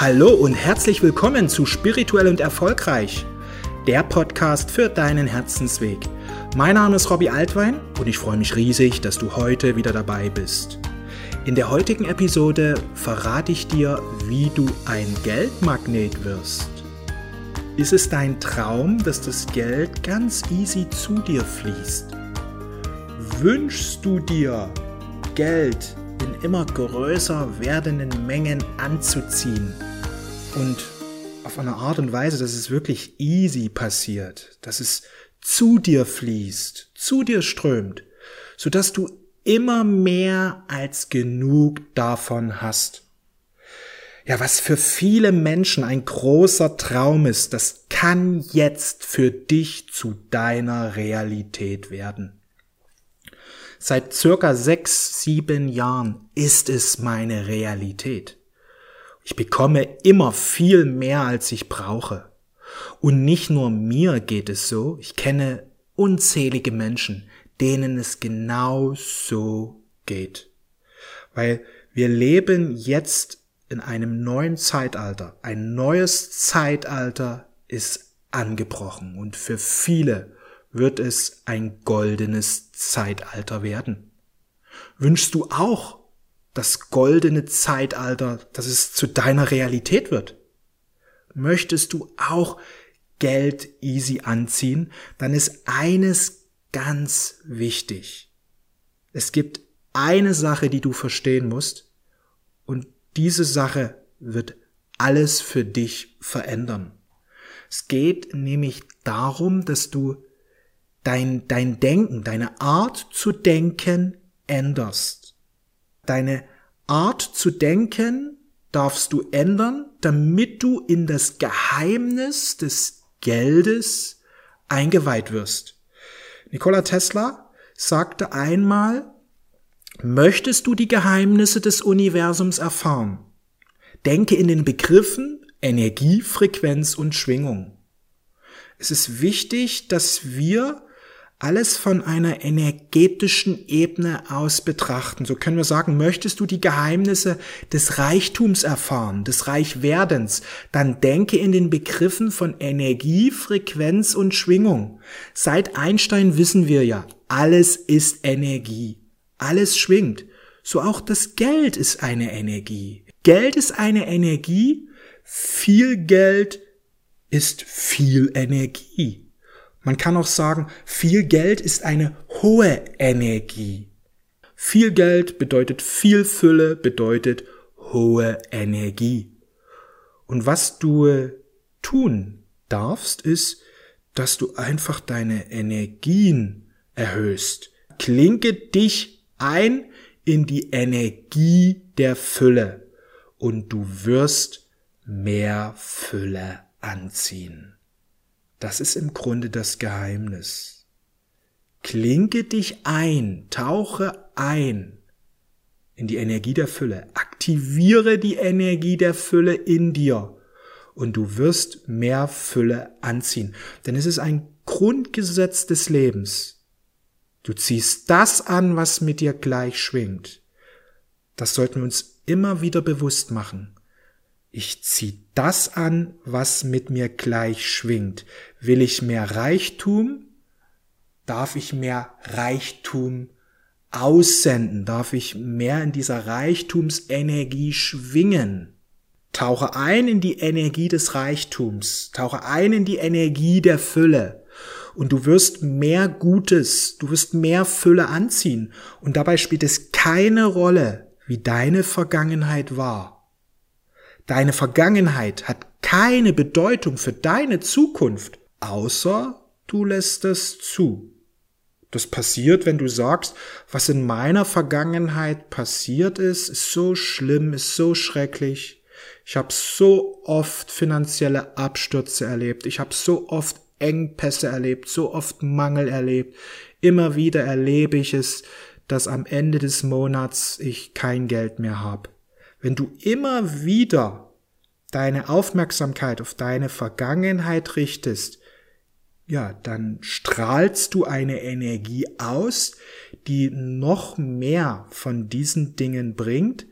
Hallo und herzlich willkommen zu Spirituell und Erfolgreich, der Podcast für deinen Herzensweg. Mein Name ist Robbie Altwein und ich freue mich riesig, dass du heute wieder dabei bist. In der heutigen Episode verrate ich dir, wie du ein Geldmagnet wirst. Ist es dein Traum, dass das Geld ganz easy zu dir fließt? Wünschst du dir Geld in immer größer werdenden Mengen anzuziehen und auf eine Art und Weise, dass es wirklich easy passiert, dass es zu dir fließt, zu dir strömt, sodass du immer mehr als genug davon hast. Ja, was für viele Menschen ein großer Traum ist, das kann jetzt für dich zu deiner Realität werden. Seit circa sechs, sieben Jahren ist es meine Realität. Ich bekomme immer viel mehr, als ich brauche. Und nicht nur mir geht es so, ich kenne unzählige Menschen, denen es genau so geht. Weil wir leben jetzt in einem neuen Zeitalter. Ein neues Zeitalter ist angebrochen und für viele wird es ein goldenes Zeitalter werden. Wünschst du auch das goldene Zeitalter, dass es zu deiner Realität wird? Möchtest du auch Geld easy anziehen, dann ist eines ganz wichtig. Es gibt eine Sache, die du verstehen musst, und diese Sache wird alles für dich verändern. Es geht nämlich darum, dass du dein, dein Denken, deine Art zu denken änderst. Deine Art zu denken darfst du ändern, damit du in das Geheimnis des Geldes eingeweiht wirst. Nikola Tesla sagte einmal, möchtest du die Geheimnisse des Universums erfahren? Denke in den Begriffen Energie, Frequenz und Schwingung. Es ist wichtig, dass wir alles von einer energetischen Ebene aus betrachten. So können wir sagen, möchtest du die Geheimnisse des Reichtums erfahren, des Reichwerdens, dann denke in den Begriffen von Energie, Frequenz und Schwingung. Seit Einstein wissen wir ja, alles ist Energie. Alles schwingt. So auch das Geld ist eine Energie. Geld ist eine Energie. Viel Geld ist viel Energie. Man kann auch sagen, viel Geld ist eine hohe Energie. Viel Geld bedeutet viel Fülle, bedeutet hohe Energie. Und was du tun darfst, ist, dass du einfach deine Energien erhöhst. Klinke dich ein in die Energie der Fülle und du wirst mehr Fülle anziehen. Das ist im Grunde das Geheimnis. Klinke dich ein, tauche ein in die Energie der Fülle, aktiviere die Energie der Fülle in dir und du wirst mehr Fülle anziehen. Denn es ist ein Grundgesetz des Lebens. Du ziehst das an, was mit dir gleich schwingt. Das sollten wir uns immer wieder bewusst machen. Ich zieh das an, was mit mir gleich schwingt. Will ich mehr Reichtum? Darf ich mehr Reichtum aussenden? Darf ich mehr in dieser Reichtumsenergie schwingen? Tauche ein in die Energie des Reichtums. Tauche ein in die Energie der Fülle. Und du wirst mehr Gutes, du wirst mehr Fülle anziehen. Und dabei spielt es keine Rolle, wie deine Vergangenheit war. Deine Vergangenheit hat keine Bedeutung für deine Zukunft, außer du lässt es zu. Das passiert, wenn du sagst, was in meiner Vergangenheit passiert ist, ist so schlimm, ist so schrecklich. Ich habe so oft finanzielle Abstürze erlebt. Ich habe so oft Engpässe erlebt, so oft Mangel erlebt. Immer wieder erlebe ich es, dass am Ende des Monats ich kein Geld mehr habe. Wenn du immer wieder deine Aufmerksamkeit auf deine Vergangenheit richtest, ja, dann strahlst du eine Energie aus, die noch mehr von diesen Dingen bringt,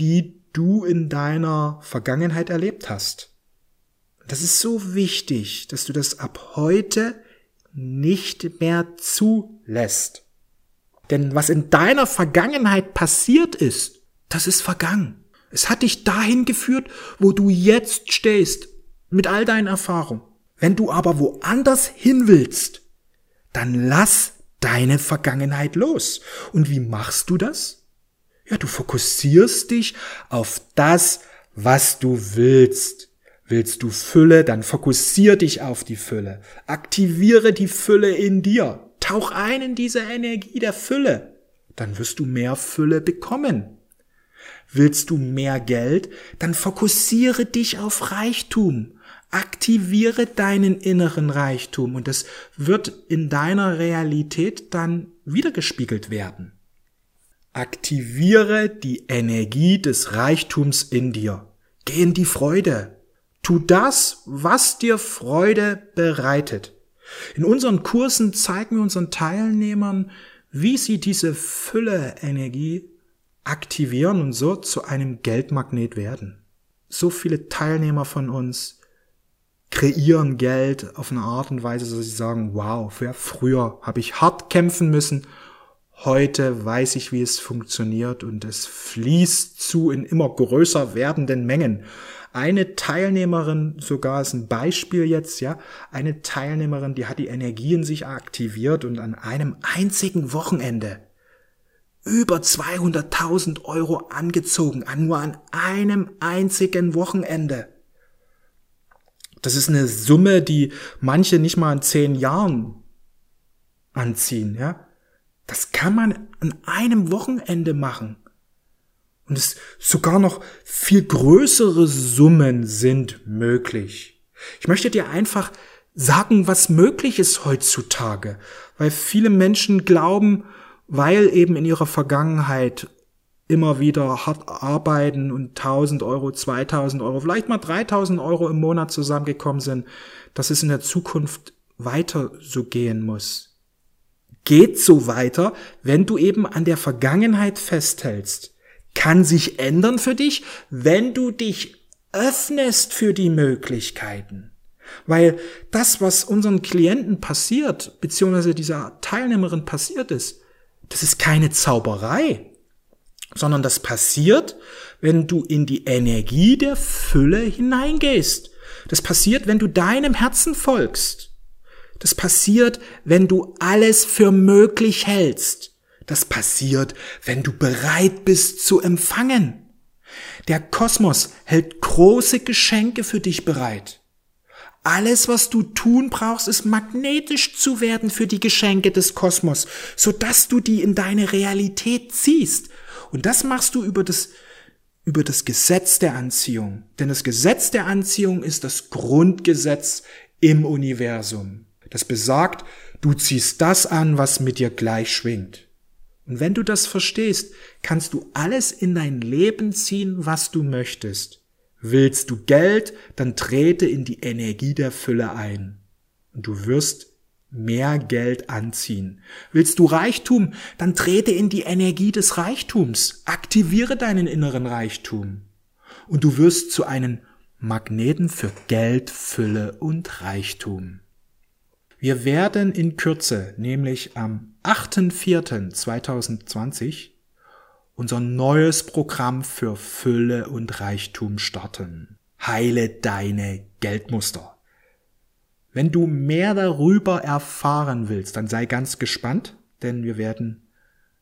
die du in deiner Vergangenheit erlebt hast. Das ist so wichtig, dass du das ab heute nicht mehr zulässt. Denn was in deiner Vergangenheit passiert ist, das ist vergangen. Es hat dich dahin geführt, wo du jetzt stehst, mit all deinen Erfahrungen. Wenn du aber woanders hin willst, dann lass deine Vergangenheit los. Und wie machst du das? Ja, du fokussierst dich auf das, was du willst. Willst du Fülle, dann fokussier dich auf die Fülle. Aktiviere die Fülle in dir. Tauch ein in diese Energie der Fülle. Dann wirst du mehr Fülle bekommen. Willst du mehr Geld, dann fokussiere dich auf Reichtum. Aktiviere deinen inneren Reichtum und es wird in deiner Realität dann wiedergespiegelt werden. Aktiviere die Energie des Reichtums in dir. Geh in die Freude. Tu das, was dir Freude bereitet. In unseren Kursen zeigen wir unseren Teilnehmern, wie sie diese Fülle-Energie aktivieren und so zu einem Geldmagnet werden. So viele Teilnehmer von uns kreieren Geld auf eine Art und Weise, dass sie sagen, wow, früher habe ich hart kämpfen müssen, heute weiß ich, wie es funktioniert und es fließt zu in immer größer werdenden Mengen eine Teilnehmerin, sogar ist ein Beispiel jetzt, ja, eine Teilnehmerin, die hat die Energie in sich aktiviert und an einem einzigen Wochenende über 200.000 Euro angezogen, an nur an einem einzigen Wochenende. Das ist eine Summe, die manche nicht mal in zehn Jahren anziehen, ja. Das kann man an einem Wochenende machen. Und es sogar noch viel größere Summen sind möglich. Ich möchte dir einfach sagen, was möglich ist heutzutage, weil viele Menschen glauben, weil eben in ihrer Vergangenheit immer wieder hart arbeiten und 1000 Euro, 2000 Euro, vielleicht mal 3000 Euro im Monat zusammengekommen sind, dass es in der Zukunft weiter so gehen muss. Geht so weiter, wenn du eben an der Vergangenheit festhältst kann sich ändern für dich, wenn du dich öffnest für die Möglichkeiten. Weil das, was unseren Klienten passiert, beziehungsweise dieser Teilnehmerin passiert ist, das ist keine Zauberei, sondern das passiert, wenn du in die Energie der Fülle hineingehst. Das passiert, wenn du deinem Herzen folgst. Das passiert, wenn du alles für möglich hältst. Das passiert, wenn du bereit bist zu empfangen. Der Kosmos hält große Geschenke für dich bereit. Alles, was du tun brauchst, ist magnetisch zu werden für die Geschenke des Kosmos, sodass du die in deine Realität ziehst. Und das machst du über das, über das Gesetz der Anziehung. Denn das Gesetz der Anziehung ist das Grundgesetz im Universum. Das besagt, du ziehst das an, was mit dir gleich schwingt. Und wenn du das verstehst, kannst du alles in dein Leben ziehen, was du möchtest. Willst du Geld, dann trete in die Energie der Fülle ein. Und du wirst mehr Geld anziehen. Willst du Reichtum, dann trete in die Energie des Reichtums. Aktiviere deinen inneren Reichtum. Und du wirst zu einem Magneten für Geld, Fülle und Reichtum. Wir werden in Kürze, nämlich am 8.4.2020, unser neues Programm für Fülle und Reichtum starten. Heile deine Geldmuster. Wenn du mehr darüber erfahren willst, dann sei ganz gespannt, denn wir werden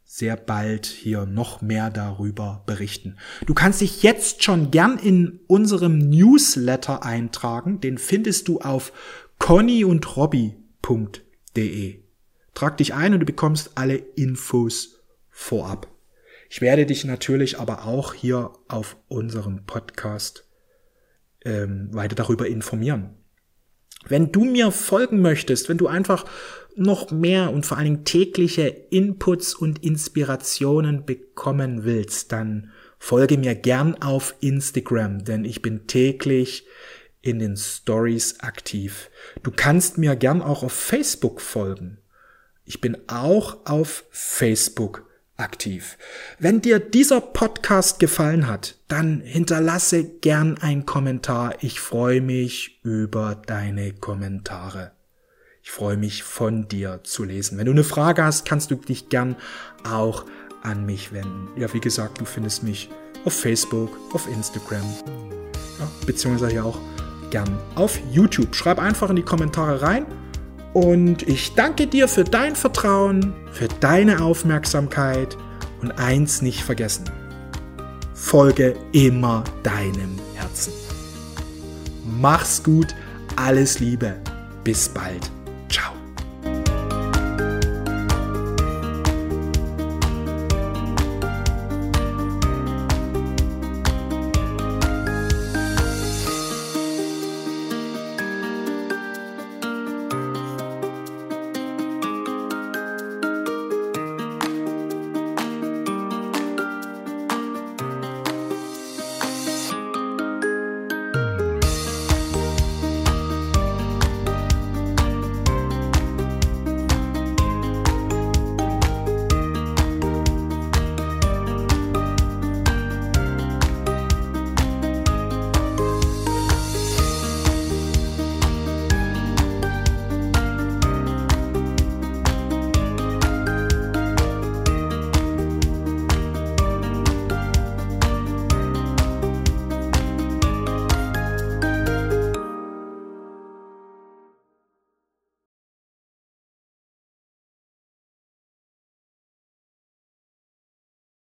sehr bald hier noch mehr darüber berichten. Du kannst dich jetzt schon gern in unserem Newsletter eintragen. Den findest du auf Conny und Robby www.ecom.de. Trag dich ein und du bekommst alle Infos vorab. Ich werde dich natürlich aber auch hier auf unserem Podcast ähm, weiter darüber informieren. Wenn du mir folgen möchtest, wenn du einfach noch mehr und vor allen Dingen tägliche Inputs und Inspirationen bekommen willst, dann folge mir gern auf Instagram, denn ich bin täglich in den Stories aktiv. Du kannst mir gern auch auf Facebook folgen. Ich bin auch auf Facebook aktiv. Wenn dir dieser Podcast gefallen hat, dann hinterlasse gern einen Kommentar. Ich freue mich über deine Kommentare. Ich freue mich von dir zu lesen. Wenn du eine Frage hast, kannst du dich gern auch an mich wenden. Ja, wie gesagt, du findest mich auf Facebook, auf Instagram, ja, beziehungsweise auch gern auf YouTube. Schreib einfach in die Kommentare rein. Und ich danke dir für dein Vertrauen, für deine Aufmerksamkeit und eins nicht vergessen. Folge immer deinem Herzen. Mach's gut, alles Liebe, bis bald.